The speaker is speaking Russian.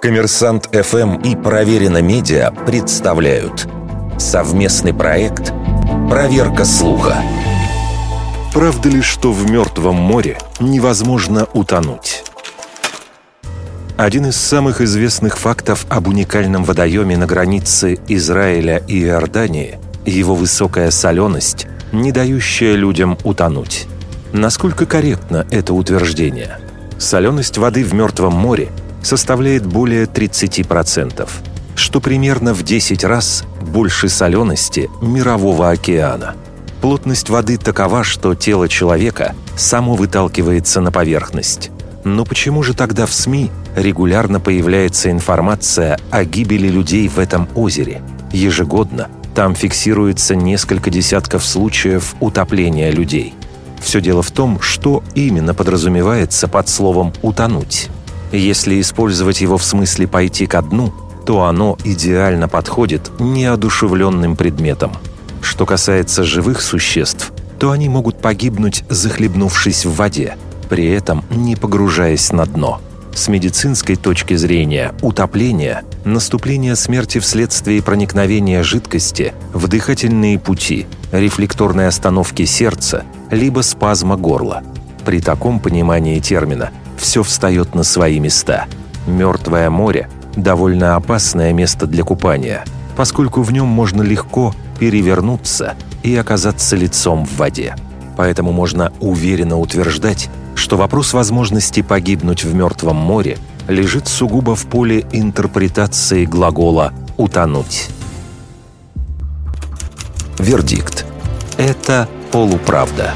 Коммерсант ФМ и Проверено Медиа представляют совместный проект «Проверка слуха». Правда ли, что в Мертвом море невозможно утонуть? Один из самых известных фактов об уникальном водоеме на границе Израиля и Иордании – его высокая соленость, не дающая людям утонуть. Насколько корректно это утверждение? Соленость воды в Мертвом море составляет более 30%, что примерно в 10 раз больше солености Мирового океана. Плотность воды такова, что тело человека само выталкивается на поверхность. Но почему же тогда в СМИ регулярно появляется информация о гибели людей в этом озере? Ежегодно там фиксируется несколько десятков случаев утопления людей. Все дело в том, что именно подразумевается под словом «утонуть». Если использовать его в смысле «пойти ко дну», то оно идеально подходит неодушевленным предметам. Что касается живых существ, то они могут погибнуть, захлебнувшись в воде, при этом не погружаясь на дно. С медицинской точки зрения утопление – наступление смерти вследствие проникновения жидкости в дыхательные пути, рефлекторной остановки сердца, либо спазма горла. При таком понимании термина все встает на свои места. Мертвое море – довольно опасное место для купания, поскольку в нем можно легко перевернуться и оказаться лицом в воде. Поэтому можно уверенно утверждать, что вопрос возможности погибнуть в Мертвом море лежит сугубо в поле интерпретации глагола «утонуть». Вердикт. Это полуправда.